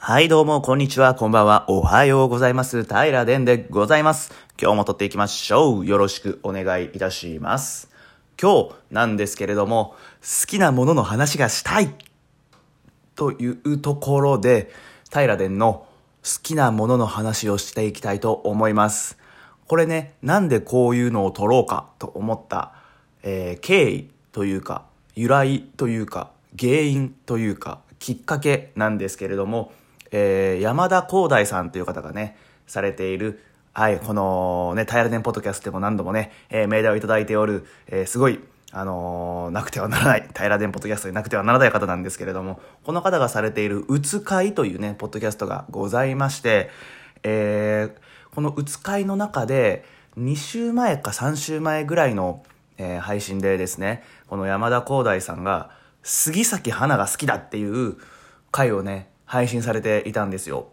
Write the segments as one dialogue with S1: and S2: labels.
S1: はい、どうも、こんにちは、こんばんは、おはようございます。平殿でございます。今日も撮っていきましょう。よろしくお願いいたします。今日なんですけれども、好きなものの話がしたいというところで、平殿の好きなものの話をしていきたいと思います。これね、なんでこういうのを撮ろうかと思った、えー経緯というか、由来というか、原因というか、きっかけなんですけれども、えー山田光大さんという方がね、されている、はい、このね、タイラデンポッドキャストでも何度もね、えーメールをいただいておる、えーすごい、あのーなくてはならない、タイラデンポッドキャストになくてはならない方なんですけれども、この方がされている、うつ会というね、ポッドキャストがございまして、えーこのうつ会の中で、2週前か3週前ぐらいの、えー配信でですね、この山田光大さんが、杉咲花が好きだっていう回をね、配信されていたんですよ。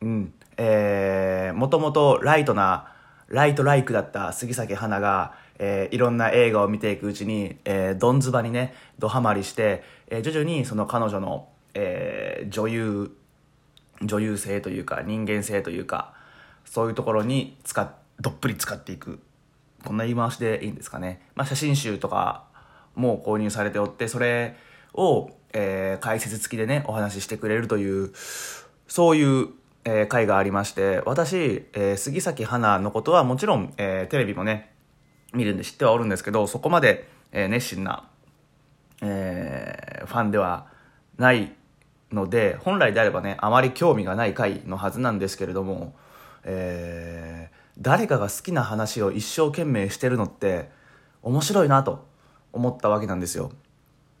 S1: うん。えー、もともとライトな、ライトライクだった杉咲花が、えーいろんな映画を見ていくうちに、えー、ドンズバにね、ドハマりして、えー徐々にその彼女の、えー女優、女優性というか人間性というかそういうところに使っどっぷり使っていくこんな言い回しでいいんですかね、まあ、写真集とかも購入されておってそれを、えー解説付きでねお話ししてくれるというそういう、えー回がありまして私、えー杉咲花のことはもちろん、えーテレビもね見るんで知ってはおるんですけどそこまで、えー熱心なえーファンではないので本来であればねあまり興味がない回のはずなんですけれども、えー誰かが好きな話を一生懸命してるのって面白いなと思ったわけなんですよ。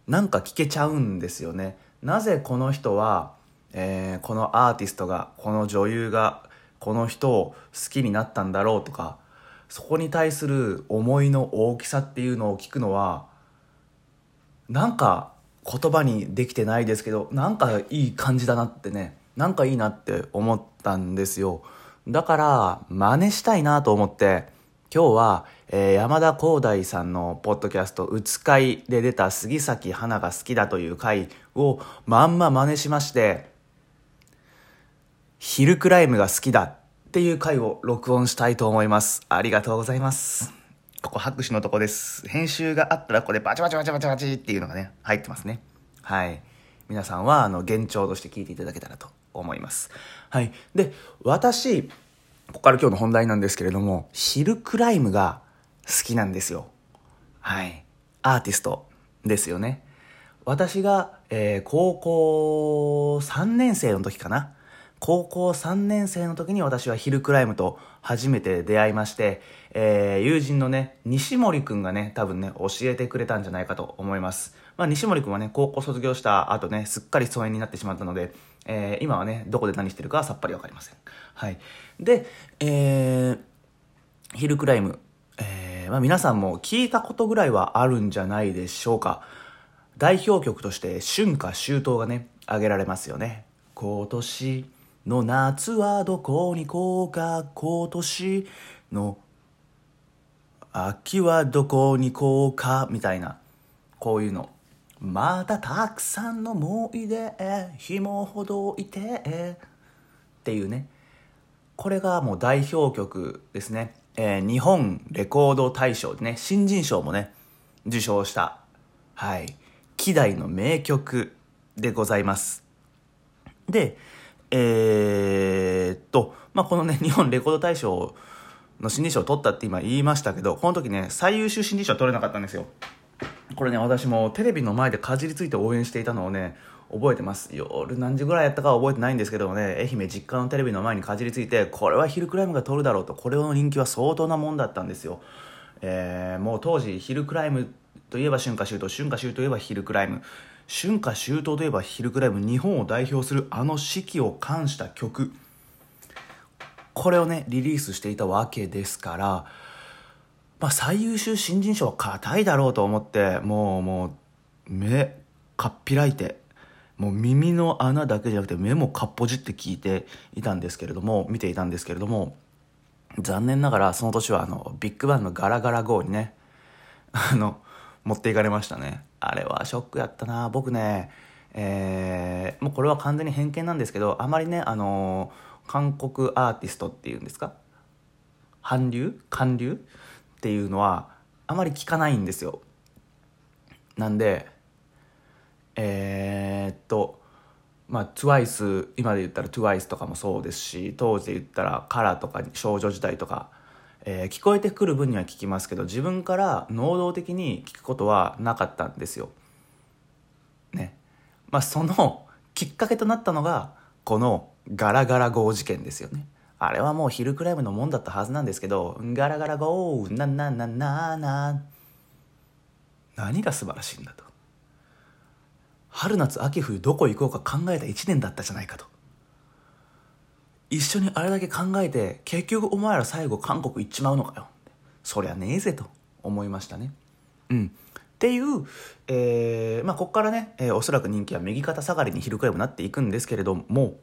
S1: なんか聞けちゃうんですよね。なぜこの人は、えーこのアーティストがこの女優がこの人を好きになったんだろうとかそこに対する思いの大きさっていうのを聞くのはなんか言葉にできてないですけどなんかいい感じだなってねなんかいいなって思ったんですよ。だから真似したいなと思って今日は、えー山田光大さんのポッドキャスト「うつ会」で出た杉咲花が好きだという回をまんま真似しましてヒルクライムが好きだっていう回を録音したいと思いますありがとうございますここ拍手のとこです。編集があったらここでバチバチバチバチバチっていうのがね、入ってますね。はい。皆さんは、あの、幻聴として聞いていただけたらと思います。はい。で、私、ここから今日の本題なんですけれども、ヒルクライムが好きなんですよ。はい。アーティストですよね。私が、えー高校3年生の時かな。高校3年生の時に私はヒルクライムと初めて出会いまして、えー友人のね、西森くんがね、多分ね、教えてくれたんじゃないかと思います。まあ、西森くんはね、高校卒業した後ね、すっかり疎遠になってしまったので、えー今はね、どこで何してるかはさっぱりわかりません。はい。で、えーヒルクライム、えーまあ、皆さんも聞いたことぐらいはあるんじゃないでしょうか。代表曲として春夏秋冬がね、挙げられますよね。今年の夏はどこに行こうか、今年の秋はどこに行こうか、みたいな、こういうの。またたくさんの思い出、紐ほどいて、っていうね。これがもう代表曲ですね。えー日本レコード大賞でね、新人賞もね、受賞した、はい、希代の名曲でございます。で、えーっと、まあ、このね、日本レコード大賞の新人賞を取ったって今言いましたけど、この時ね、最優秀新人賞取れなかったんですよ。これね、私もテレビの前でかじりついて応援していたのをね、覚えてます。夜何時ぐらいやったかは覚えてないんですけどもね、愛媛実家のテレビの前にかじりついて、これはヒルクライムが取るだろうと、これの人気は相当なもんだったんですよ。えーもう当時、ヒルクライムといえば春夏秋冬、春夏秋冬といえばヒルクライム。春夏秋冬といえばヒルクライム、日本を代表するあの四季を冠した曲。これをね、リリースしていたわけですから、まあ、最優秀新人賞は硬いだろうと思ってもうもう目かっぴらいてもう耳の穴だけじゃなくて目もかっぽじって聞いていたんですけれども見ていたんですけれども残念ながらその年はあのビッグバンのガラガラ GO にね あの持っていかれましたね。あれはショックやったな。僕ねえー、もうこれは完全に偏見なんですけどあまりねあのー、韓国アーティストっていうんですか？韓流？韓流？っていうのはあまり聞かないんですよなんでえー、っとまあ TWICE 今で言ったら TWICE とかもそうですし当時で言ったらカラーとか少女時代とか、えー、聞こえてくる分には聞きますけど自分から能動的に聞くことはなかったんですよ。ね。まあそのきっかけとなったのがこのガラガラ号事件ですよね。あれはもうヒルクライムのもんだったはずなんですけど、ガラガラゴー、ななななな何が素晴らしいんだと。春夏秋冬どこ行こうか考えた1年だったじゃないかと。一緒にあれだけ考えて、結局お前ら最後韓国行っちまうのかよ。そりゃねえぜと思いましたね。うん。っていう、えー、まあ、ここからね、えー、おそらく人気は右肩下がりにヒルクライムになっていくんですけれども、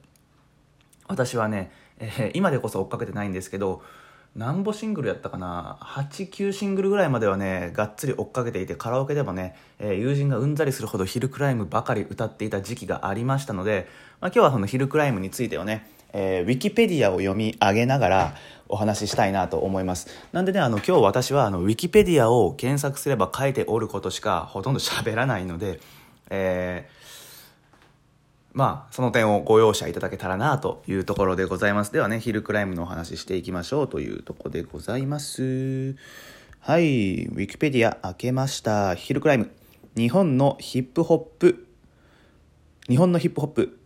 S1: 私はね、えー、今でこそ追っかけてないんですけど、何ぼシングルやったかな。89シングルぐらいまではねがっつり追っかけていてカラオケでもね、えー、友人がうんざりするほどヒルクライムばかり歌っていた時期がありましたので、まあ、今日はそのヒルクライムについてをね、えー、ウィキペディアを読み上げながらお話ししたいなと思います。なんでねあの今日私はあのウィキペディアを検索すれば書いておることしかほとんど喋らないので、えーまあ、その点をご容赦いただけたらなというところでございます。ではね、ヒルクライムのお話ししていきましょうというとこでございます。はい、ウィキペディア開けました。ヒルクライム。日本のヒップホップ、日本のヒップホップ、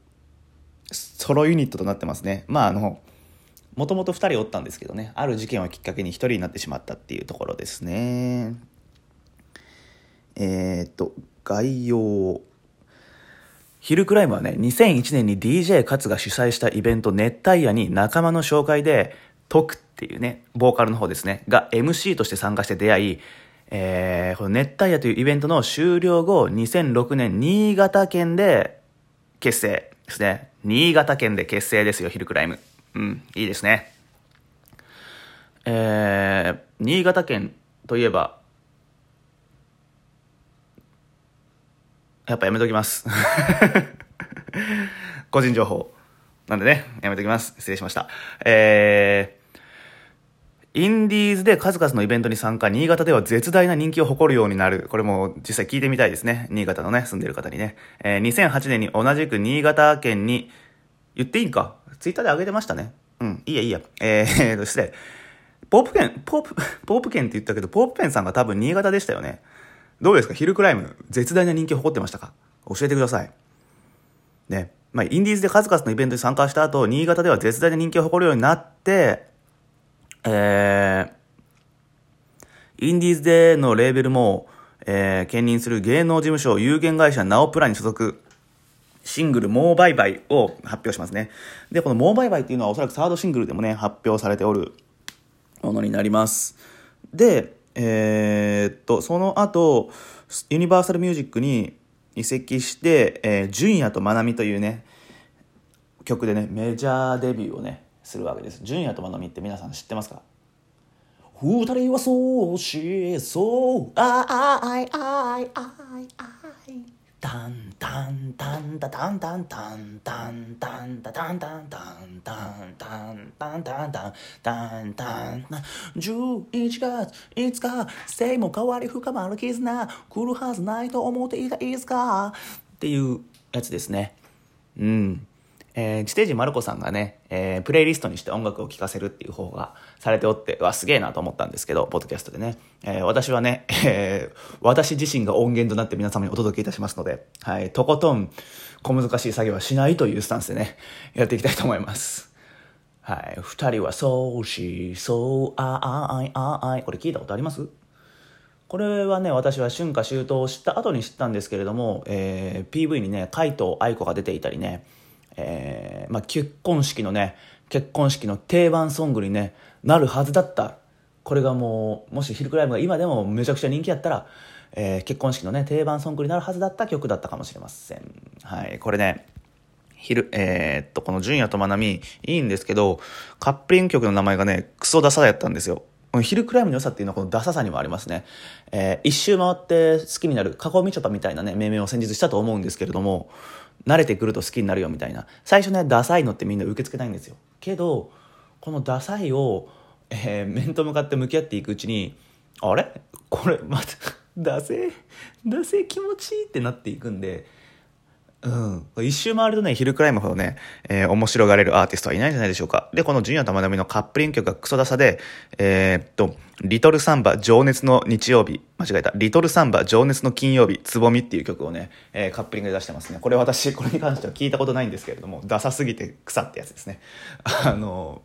S1: ソロユニットとなってますね。まあ、あの、もともと2人おったんですけどね、ある事件をきっかけに1人になってしまったっていうところですね。えー、っと、概要。ヒルクライムはね、2001年に DJ 勝が主催したイベント熱帯夜に仲間の紹介で、トクっていうね、ボーカルの方ですね、が MC として参加して出会い、えー、この熱帯夜というイベントの終了後、2006年新潟県で結成ですね。新潟県で結成ですよ、ヒルクライム。うん、いいですね。えー、新潟県といえば、やっぱやめときます。個人情報。なんでね、やめときます。失礼しました。えー、インディーズで数々のイベントに参加、新潟では絶大な人気を誇るようになる。これも実際聞いてみたいですね。新潟のね、住んでる方にね。えー、2008年に同じく新潟県に、言っていいんか？ツイッターで上げてましたね。うん、いいやいいや。えー、失礼。ポープ県、ポープ、ポープ県って言ったけど、ポープペンさんが多分新潟でしたよね。どうですか？ヒルクライム、絶大な人気を誇ってましたか？教えてください。ね。まあ、インディーズで数々のイベントに参加した後、新潟では絶大な人気を誇るようになって、えー、インディーズでのレーベルも、えー、兼任する芸能事務所有限会社ナオプラに所属、シングル、モーバイバイを発表しますね。で、このモーバイバイっていうのはおそらくサードシングルでもね、発表されておるものになります。で、えー、っと、その後、ユニバーサルミュージックに移籍して、えー、純也とまなみというね、曲でね、メジャーデビューをね、するわけです。純也とまなみって皆さん知ってますか？二人はそうしそう、あいあいあいあいあい。タンタンタンタタンタンタンタンタンタタンタンタンタンタンタンタンタンタンタンタン11月5日性も変わり深まる絆来るはずないと思っていたいつかっていうやつですねうんえー、地底人マルコさんがね、えー、プレイリストにして音楽を聴かせるっていう方がされておって、わ、すげえなと思ったんですけど、ポッドキャストでね。えー、私はね、えー、私自身が音源となって皆様にお届けいたしますので、はい、とことん小難しい作業はしないというスタンスでね、やっていきたいと思います。はい、二人はそうし、そう、あ、あ、あい、あ、あい。これ聞いたことあります？これはね、私は春夏秋冬を知った後に知ったんですけれども、えー、PV にね、海藤愛子が出ていたりね、えー、まあ、結婚式のね、結婚式の定番ソングにね、なるはずだった。これがもう、もしヒルクライムが今でもめちゃくちゃ人気やったら、えー、結婚式のね、定番ソングになるはずだった曲だったかもしれません。はい、これね、ヒル、えー、っと、この純也とまなみ、いいんですけど、カップリング曲の名前がね、クソダサやったんですよ。このヒルクライムの良さっていうのはこのダサさにもありますね。えー、一周回って好きになる、加工みちょぱみたいなね、命名を先日したと思うんですけれども、慣れてくると好きになるよみたいな。最初ね、ダサいのってみんな受け付けないんですよ。けど、このダサいを、えー、面と向かって向き合っていくうちに、あれ？これ、また、ダセダセ気持ちいいってなっていくんで、うん。一周回るとね、ヒルクライムほどね、えー、面白がれるアーティストはいないんじゃないでしょうか。で、このジュニア玉波のカップリング曲がクソダサで、えー、っと、リトルサンバ情熱の日曜日、間違えた、リトルサンバ情熱の金曜日、つぼみっていう曲をね、えー、カップリングで出してますね。これ私、これに関しては聞いたことないんですけれども、ダサすぎて草ってやつですね。あの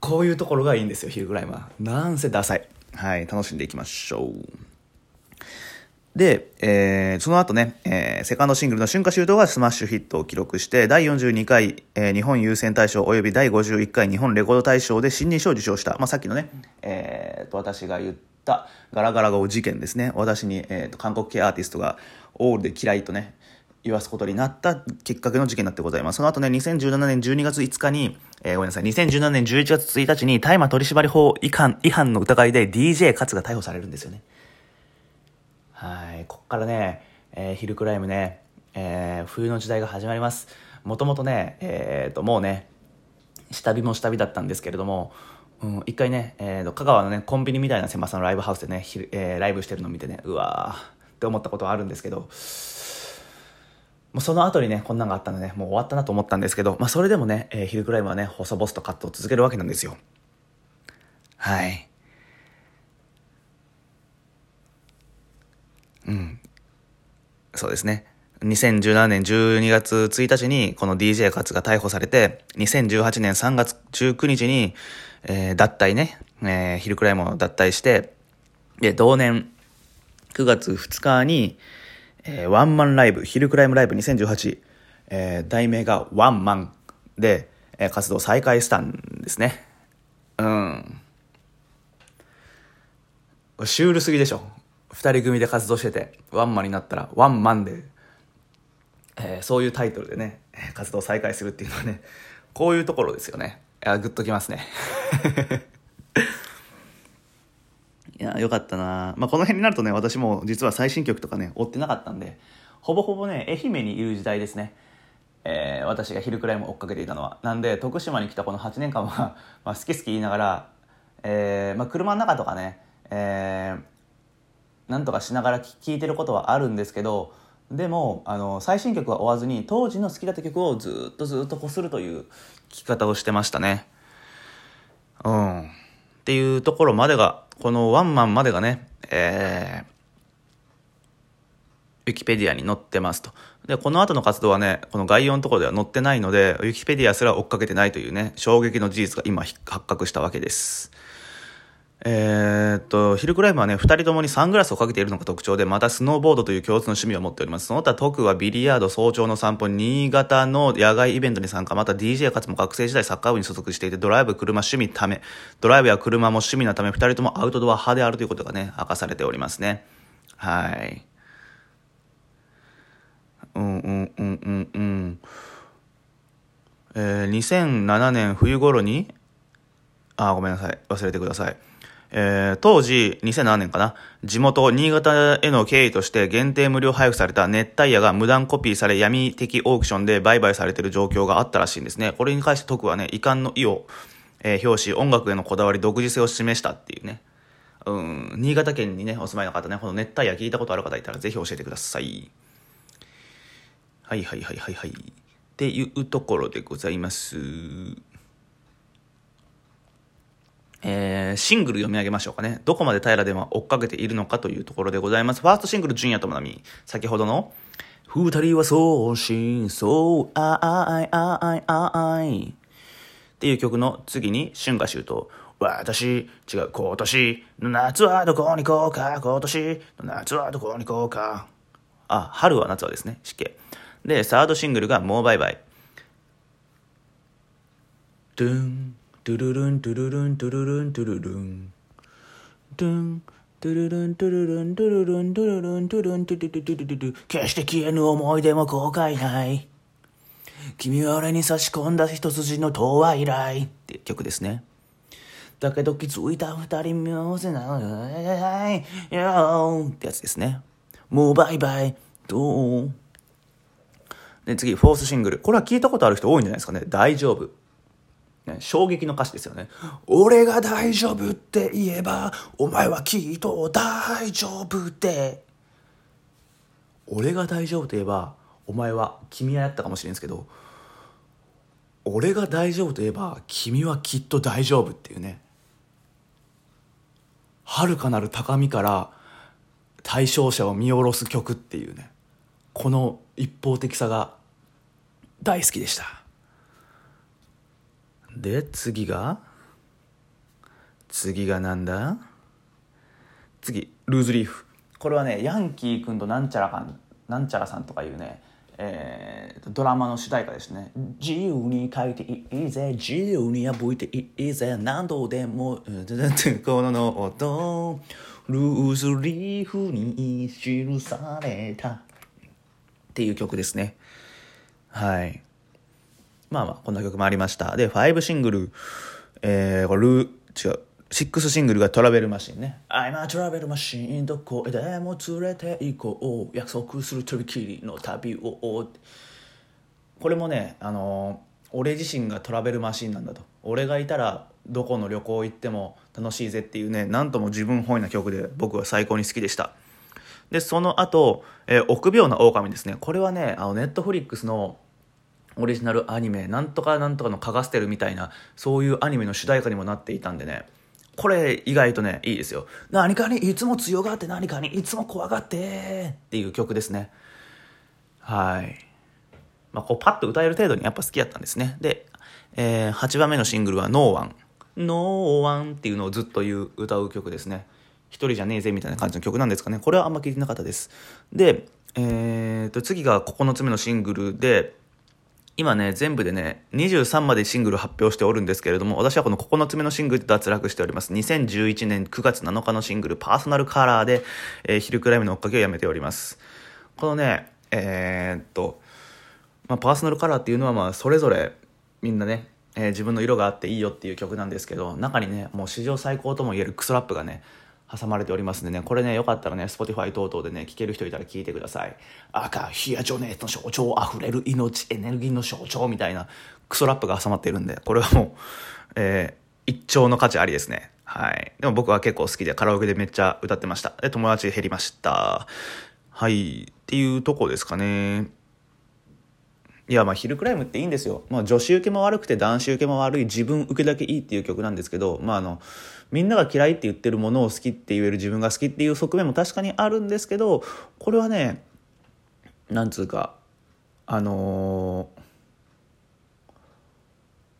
S1: こういうところがいいんですよ、 Hilcrhyme は。なんせダサい。はい、楽しんでいきましょう。で、えー、その後ね、えー、セカンドシングルの春夏秋冬がスマッシュヒットを記録して、第42回、えー、日本有線大賞及び第51回日本レコード大賞で新人賞を受賞した、まあ、さっきのね、えー、と、私が言ったガラガラ号事件ですね。私に、えー、と、韓国系アーティストがオールで嫌いとね、言わすことになったきっかけの事件になってございます。その後ね、2017年12月5日に、えー、ごめんなさい、2017年11月1日に大麻取締法違反、違反の疑いで DJ 勝が逮捕されるんですよね。はい、こっからね、えー、ヒルクライムね、えー、冬の時代が始まります。もともとね、えー、と、もうね、下火も下火だったんですけれども、うん、一回ね、えー、香川のね、コンビニみたいな狭さのライブハウスでね、ひえー、ライブしてるのを見てね、うわーって思ったことはあるんですけど、もうその後にね、こんなんがあったので、ね、もう終わったなと思ったんですけど、まあそれでもね、えー、ヒルクライムはね、細々とカットを続けるわけなんですよ。はい。うん。そうですね。2017年12月1日にこの DJ 勝が逮捕されて、2018年3月19日に、えー、脱退ね、えー、ヒルクライムを脱退して、で、同年9月2日に、えー、ワンマンライブ、ヒルクライムライブ2018、えー、題名がワンマンで、えー、活動再開したんですね。うん。シュールすぎでしょ。二人組で活動してて、ワンマンになったらワンマンで、えー、そういうタイトルでね、活動再開するっていうのはね、こういうところですよね。いや、グッときますね。いや、よかったなまあ、この辺になるとね、私も実は最新曲とかね、追ってなかったんで、ほぼほぼね、愛媛にいる時代ですね。えー、私が昼くらいも追っかけていたのは。なんで、徳島に来たこの8年間は まあ、好き好き言いながら、えー、まあ、車の中とかね、えー、なんとかしながら聴いてることはあるんですけどでもあの最新曲は追わずに当時の好きだった曲をずっとずっとこするという聴き方をしてましたね。うん。っていうところまでが、このワンマンまでがね、えー、ウィキペディアに載ってますと。で、この後の活動はね、この概要のところでは載ってないので、ウィキペディアすら追っかけてないというね、衝撃の事実が今発覚したわけです。えー、っと、ヒルクライムはね、二人ともにサングラスをかけているのが特徴で、またスノーボードという共通の趣味を持っております。その他特はビリヤード、早朝の散歩、新潟の野外イベントに参加、また DJ かつも学生時代サッカー部に所属していて、ドライブ、車、趣味ため、ドライブや車も趣味のため、二人ともアウトドア派であるということがね、明かされておりますね。はい。うんうんうんうんうん。えー、2007年冬頃に、あ、ごめんなさい。忘れてください。えー、当時、2007年かな、地元、新潟への経緯として限定無料配布された熱帯夜が無断コピーされ闇的オークションで売買されている状況があったらしいんですね。これに関して徳はね、遺憾の意を、えー、表し、音楽へのこだわり、独自性を示したっていうね。うん、新潟県にね、お住まいの方ね、この熱帯夜聞いたことある方いたらぜひ教えてください。はいはいはいはいはい。っていうところでございます。えー、シングル読み上げましょうかね。どこまで平では追っかけているのかというところでございます。ファーストシングル、純也ともなみ。先ほどの、二人はそう真相、あいあいあいっていう曲の次に、春夏秋冬。私、違う、今年の夏はどこに行こうか、今年の夏はどこに行こうか。あ、春は夏はですね、湿気。で、サードシングルがもうバイバイ。ドゥン。トゥルルントゥルルントゥルルントゥルルントゥントゥルルントゥルルントゥルルントゥルルントゥルントゥルルントゥルルン決して消えぬ思い出も後悔ない君は俺に差し込んだ一筋の遠い来って曲ですねだけど気づいた二人見せないよってやつですね。もうバイバイ、どうで、次、フォースシングル。これは聞いたことある人多いんじゃないですかね。大丈夫。ね、衝撃の歌詞ですよね。俺が大丈夫って言えば、お前はきっと大丈夫って。俺が大丈夫と言えば、お前は、君はやったかもしれんすけど、俺が大丈夫と言えば、君はきっと大丈夫っていうね。遥かなる高みから対象者を見下ろす曲っていうね。この一方的さが大好きでした。で、次が？次がなんだ？次、ルーズリーフ。これはね、ヤンキー君となんちゃらかん、なんちゃらさんとかいうね、えー、ドラマの主題歌ですね。自由に書いていいぜ、自由に破いていいぜ、何度でも、このノート、ルーズリーフに記された。っていう曲ですね。はい。まあまあ、こんな曲もありました。で、5シングル、えー、これ、ルー、違う。6シングルがトラベルマシンね。I'm a travel machine どこへでも連れて行こう。約束するとびきりの旅を。これもね、あのー、俺自身がトラベルマシンなんだと。俺がいたらどこの旅行行っても楽しいぜっていうね、なんとも自分本位な曲で僕は最高に好きでした。で、その後、えー、臆病な狼ですね。これはね、あの、ネットフリックスのオリジナルアニメ、なんとかなんとかのカガステルみたいな、そういうアニメの主題歌にもなっていたんでね、これ意外とね、いいですよ。何かにいつも強がって何かにいつも怖がってっていう曲ですね。はい。まあ、こうパッと歌える程度にやっぱ好きやったんですね。で、えー、8番目のシングルは No One。No One っていうのをずっと言う歌う曲ですね。一人じゃねえぜみたいな感じの曲なんですかね。これはあんま聞いてなかったです。で、えー、と、次が9つ目のシングルで、今ね、全部でね、23までシングル発表しておるんですけれども、私はこの9つ目のシングルで脱落しております。2011年9月7日のシングル、パーソナルカラーで、えー、ヒルクライムの追っかけをやめております。このね、えー、っと、まあ、パーソナルカラーっていうのは、まあ、それぞれ、みんなね、えー、自分の色があっていいよっていう曲なんですけど、中にね、もう史上最高とも言えるクソラップがね、挟まれておりますんでね、これね、よかったらね、Spotify 等々でね、聴ける人いたら聞いてください。赤、ヒアジョネートの象徴、溢れる命、エネルギーの象徴みたいなクソラップが挟まっているんで、これはもう、えー、一丁の価値ありですね。はい。でも僕は結構好きでカラオケでめっちゃ歌ってました。で、友達減りました。はい。っていうとこですかね。いや、まあ、ヒルクライムっていいんですよ。まあ、女子受けも悪くて男子受けも悪い自分受けだけいいっていう曲なんですけど、まあ、あの、みんなが嫌いって言ってるものを好きって言える自分が好きっていう側面も確かにあるんですけど、これはね、なんつうか、あの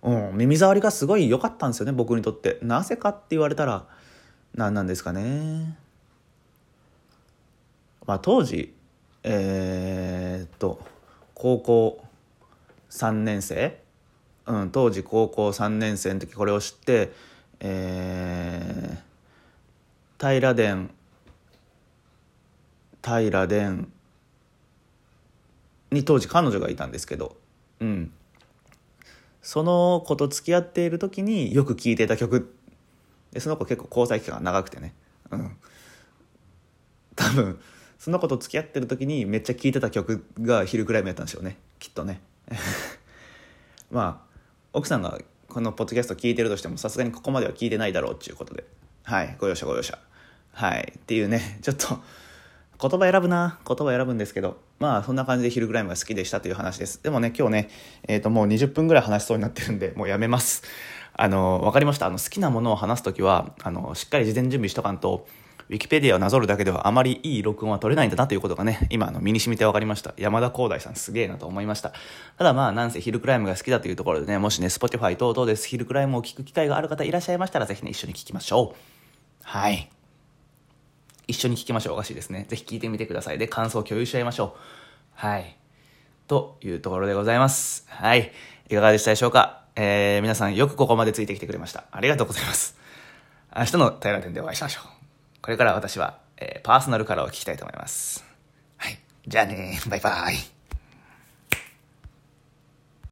S1: ー、うん、耳障りがすごい良かったんですよね、僕にとって。なぜかって言われたら、何なんですかね。まあ、当時、えー、っと、高校、3年生、うん、当時高校3年生の時これを知って、えー、平殿平殿に当時彼女がいたんですけど、うん、その子と付き合っている時によく聴いていた曲。でその子結構交際期間が長くてね、うん、多分その子と付き合ってる時にめっちゃ聴いてた曲が昼くらいもやったんでしょうね。きっとね。まあ奥さんがこのポッドキャスト聞いてるとしてもさすがにここまでは聞いてないだろうっていうことで。はいご容赦ご容赦。はいっていうね ちょっと言葉選ぶな言葉選ぶんですけどまあそんな感じで昼ぐらいが好きでしたという話です。でもね今日ねえっ、ー、ともう20分ぐらい話しそうになってるんでもうやめます。あの分かりました。あの好きなものを話す時はあのしっかり事前準備しとかんとウィキペディアをなぞるだけではあまりいい録音は取れないんだなということがね、今あの身に染みて分かりました。山田光大さんすげえなと思いました。ただまあ、なんせヒルクライムが好きだというところでね、もしね、Spotify 等々ですヒルクライムを聞く機会がある方いらっしゃいましたら、ぜひね、一緒に聞きましょう。はい。一緒に聞きましょう。おかしいですね。ぜひ聞いてみてください。で、感想を共有し合いましょう。はい。というところでございます。はい。いかがでしたでしょうか？えー、皆さんよくここまでついてきてくれました。ありがとうございます。明日の平ら店でお会いしましょう。これから私は、えー、パーソナルカラーを聞きたいと思います。はい。じゃあねバイバイ。